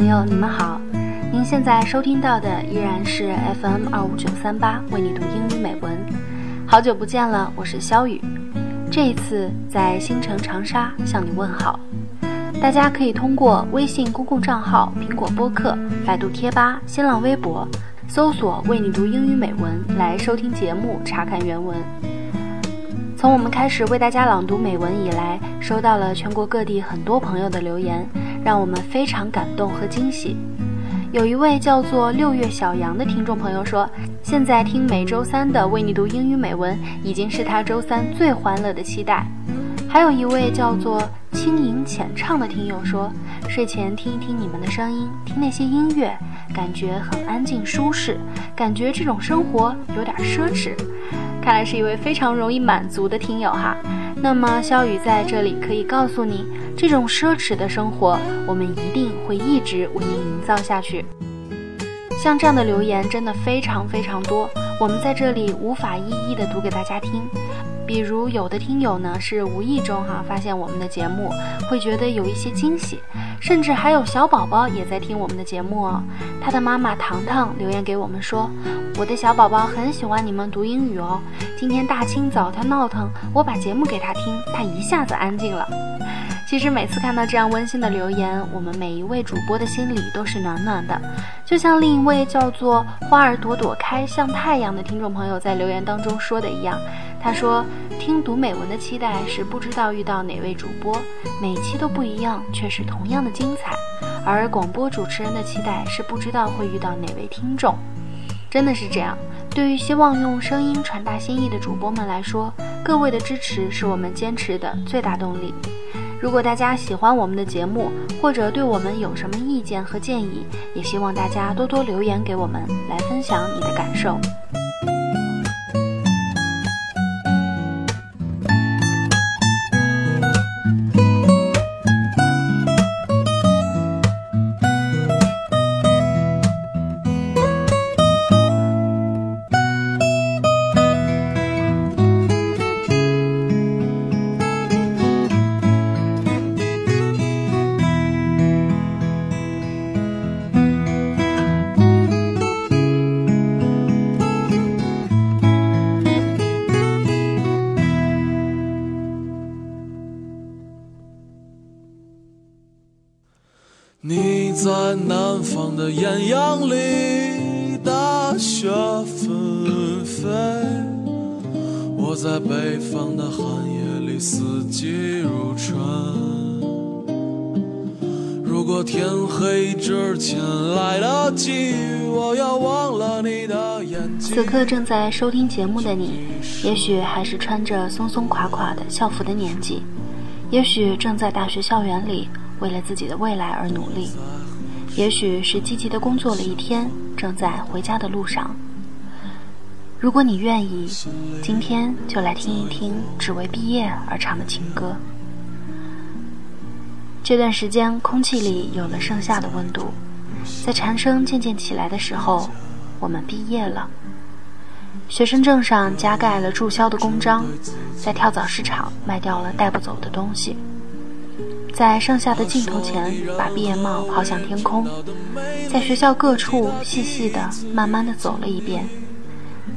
朋友，你们好！您现在收听到的依然是 FM 二五九三八，为你读英语美文。好久不见了，我是肖雨。这一次在新城长沙向你问好。大家可以通过微信公共账号、苹果播客、百度贴吧、新浪微博搜索“为你读英语美文”来收听节目、查看原文。从我们开始为大家朗读美文以来，收到了全国各地很多朋友的留言，让我们非常感动和惊喜。有一位叫做六月小杨的听众朋友说，现在听每周三的为你读英语美文，已经是他周三最欢乐的期待。还有一位叫做轻盈浅唱的听友说，睡前听一听你们的声音，听那些音乐，感觉很安静舒适，感觉这种生活有点奢侈。看来是一位非常容易满足的听友哈。那么肖雨在这里可以告诉你，这种奢侈的生活，我们一定会一直为您营造下去。像这样的留言真的非常非常多，我们在这里无法一一的读给大家听。比如有的听友呢是无意中哈发现我们的节目，会觉得有一些惊喜，甚至还有小宝宝也在听我们的节目哦。他的妈妈糖糖留言给我们说。我的小宝宝很喜欢你们读英语哦。今天大清早他闹腾，我把节目给他听，他一下子安静了。其实每次看到这样温馨的留言，我们每一位主播的心里都是暖暖的。就像另一位叫做“花儿朵朵开像太阳”的听众朋友在留言当中说的一样，他说：“听读美文的期待是不知道遇到哪位主播，每期都不一样，却是同样的精彩；而广播主持人的期待是不知道会遇到哪位听众。”真的是这样。对于希望用声音传达心意的主播们来说，各位的支持是我们坚持的最大动力。如果大家喜欢我们的节目，或者对我们有什么意见和建议，也希望大家多多留言给我们，来分享你的感受。在南方的艳阳里，大雪纷飞；我在北方的寒夜里，四季如春。如果天黑之前来得及，我要忘了你的眼睛。此刻正在收听节目的你，也许还是穿着松松垮垮的校服的年纪，也许正在大学校园里。为了自己的未来而努力，也许是积极的工作了一天，正在回家的路上。如果你愿意，今天就来听一听只为毕业而唱的情歌。这段时间，空气里有了盛夏的温度，在蝉声渐渐起来的时候，我们毕业了。学生证上加盖了注销的公章，在跳蚤市场卖掉了带不走的东西。在盛夏的尽头前，把毕业帽抛向天空，在学校各处细细的、慢慢的走了一遍。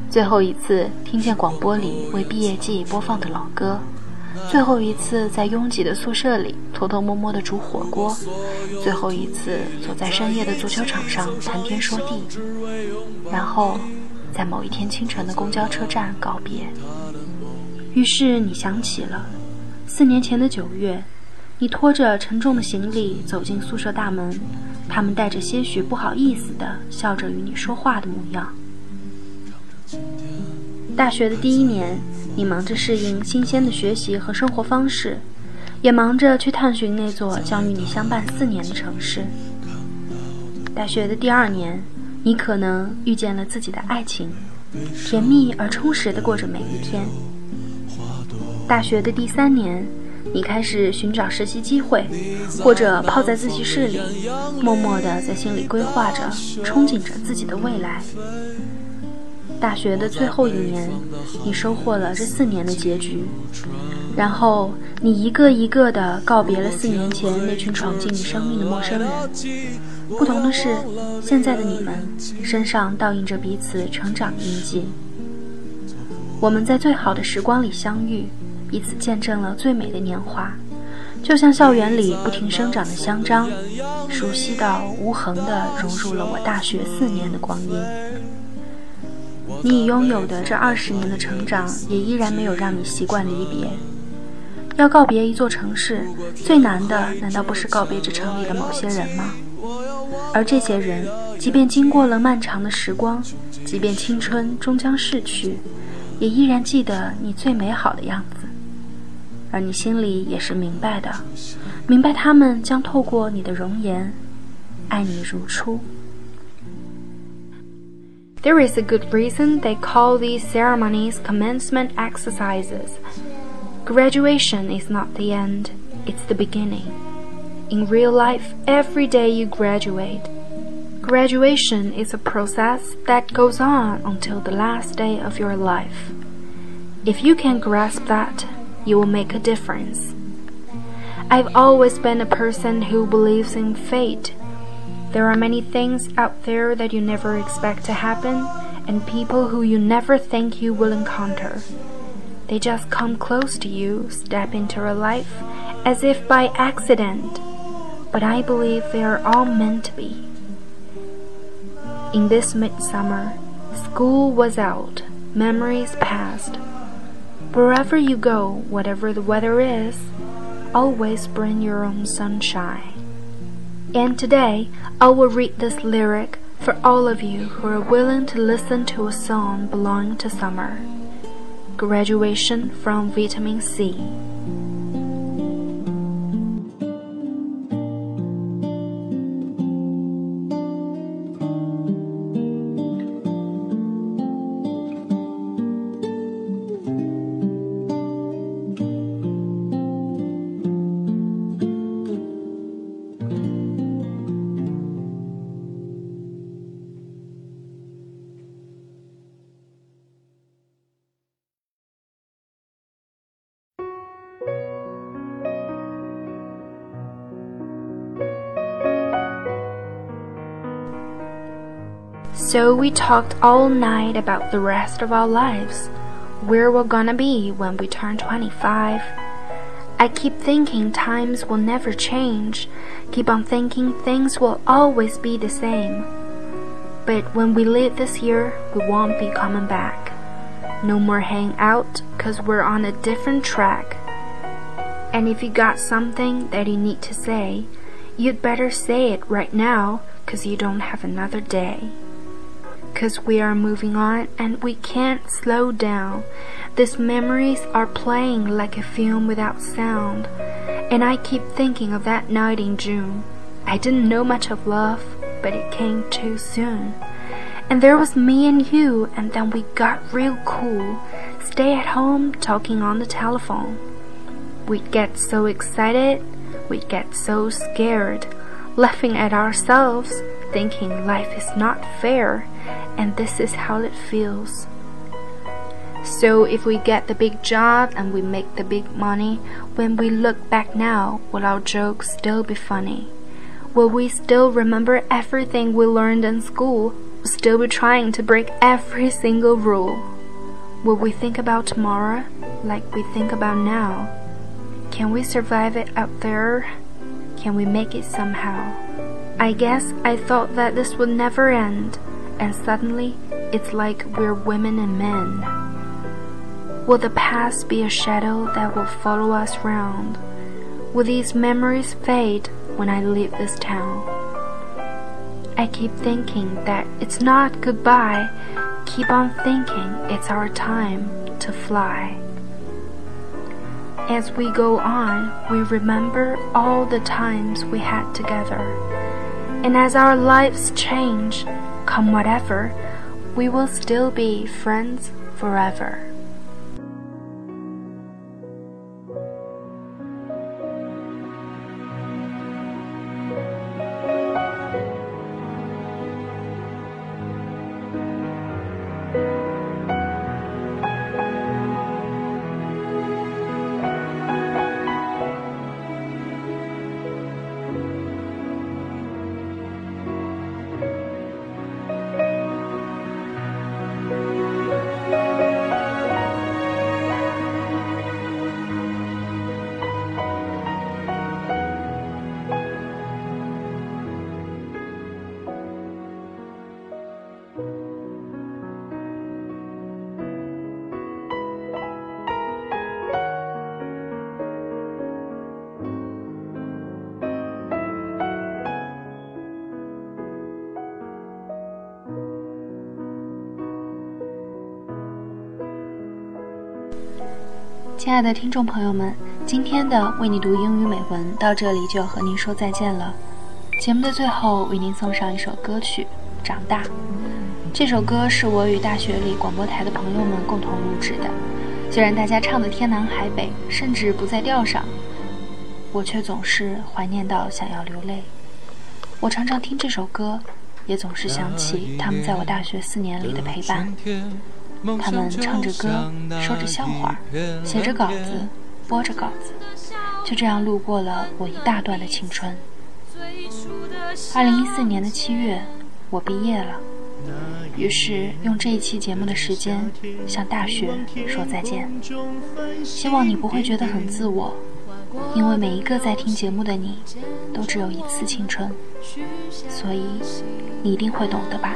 最后一次听见广播里为毕业季播放的老歌，最后一次在拥挤的宿舍里偷偷摸摸的煮火锅，最后一次坐在深夜的足球场上谈天说地，然后在某一天清晨的公交车站告别。于是你想起了四年前的九月。你拖着沉重的行李走进宿舍大门，他们带着些许不好意思的笑着与你说话的模样。大学的第一年，你忙着适应新鲜的学习和生活方式，也忙着去探寻那座将与你相伴四年的城市。大学的第二年，你可能遇见了自己的爱情，甜蜜而充实的过着每一天。大学的第三年。你开始寻找实习机会，或者泡在自习室里，默默地在心里规划着、憧憬着自己的未来。大学的最后一年，你收获了这四年的结局，然后你一个一个的告别了四年前那群闯进你生命的陌生人。不同的是，现在的你们身上倒映着彼此成长的印记。我们在最好的时光里相遇，彼此见证了最美的年华，就像校园里不停生长的香樟，熟悉到无痕地融入了我大学四年的光阴。你已拥有的这二十年的成长，也依然没有让你习惯离别。要告别一座城市，最难的难道不是告别这城里的某些人吗？而这些人，即便经过了漫长的时光，即便青春终将逝去。也依然记得你最美好的样子，而你心里也是明白的，明白他们将透过你的容颜，爱你如初。There is a good reason they call these ceremonies commencement exercises. Graduation is not the end, it's the beginning. In real life, every day you graduate, Graduation is a process that goes on until the last day of your life. If you can grasp that, you will make a difference. I've always been a person who believes in fate. There are many things out there that you never expect to happen, and people who you never think you will encounter. They just come close to you, step into your life, as if by accident. But I believe they are all meant to be. In this midsummer, school was out, memories past. Wherever you go, whatever the weather is, always bring your own sunshine. And today, I will read this lyric for all of you who are willing to listen to a song belonging to summer. Graduation from Vitamin C. So we talked all night about the rest of our lives, where we're gonna be when we turn 25. I keep thinking times will never change, keep on thinking things will always be the same. But when we leave this year, we won't be coming back. No more hang out, cause we're on a different track. And if you got something that you need to say, you'd better say it right now, cause you don't have another day. Cause we are moving on and we can't slow down. These memories are playing like a film without sound. And I keep thinking of that night in June. I didn't know much of love, but it came too soon. And there was me and you, and then we got real cool. Stay at home talking on the telephone. We'd get so excited, we'd get so scared, laughing at ourselves, thinking life is not fair and this is how it feels. So if we get the big job and we make the big money, when we look back now, will our jokes still be funny? Will we still remember everything we learned in school? Still be trying to break every single rule? Will we think about tomorrow like we think about now? Can we survive it out there? Can we make it somehow? I guess I thought that this would never end and suddenly it's like we're women and men. Will the past be a shadow that will follow us round? Will these memories fade when I leave this town? I keep thinking that it's not goodbye. Keep on thinking it's our time to fly. As we go on, we remember all the times we had together. And as our lives change, come whatever, we will still be friends forever. 亲爱的听众朋友们，今天的为你读英语美文到这里就要和您说再见了。节目的最后，为您送上一首歌曲《长大》。这首歌是我与大学里广播台的朋友们共同录制的。虽然大家唱的天南海北，甚至不在调上，我却总是怀念到想要流泪。我常常听这首歌，也总是想起他们在我大学四年里的陪伴。他们唱着歌，说着笑话，写着稿子，播着稿子，就这样路过了我一大段的青春。二零一四年的七月，我毕业了，于是用这一期节目的时间向大学说再见。希望你不会觉得很自我，因为每一个在听节目的你，都只有一次青春，所以你一定会懂的吧。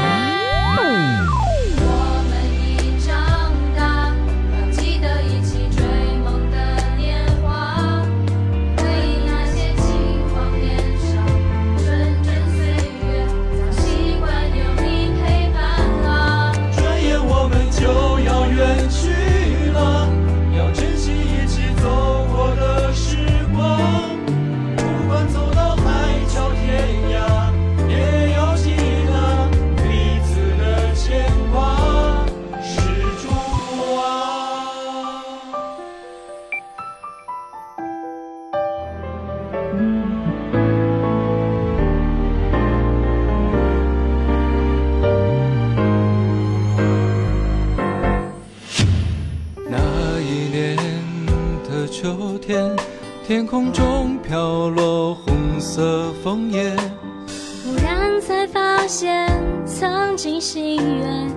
现，曾经心愿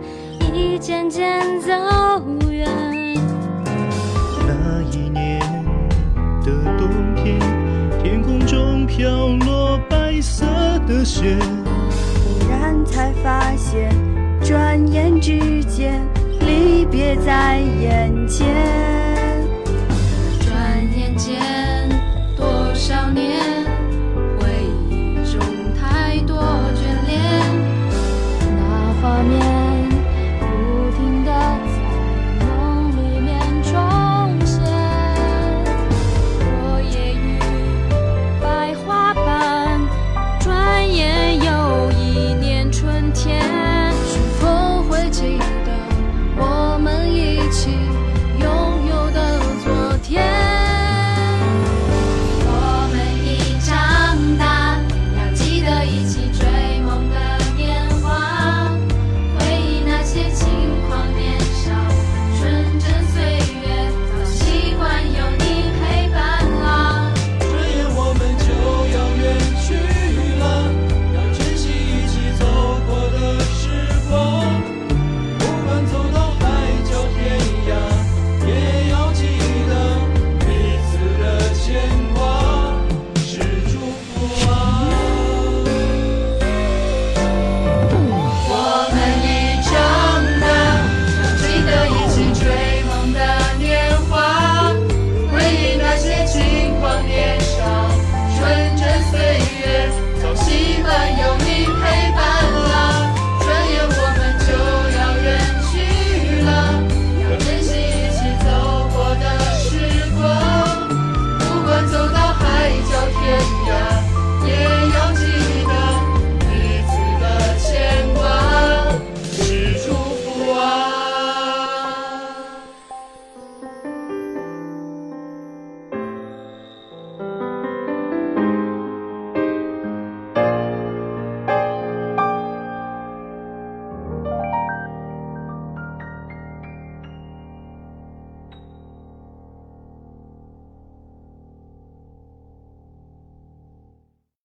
已渐渐走远。那一年的冬天，天空中飘落白色的雪，忽然才发现，转眼之间离别在眼前。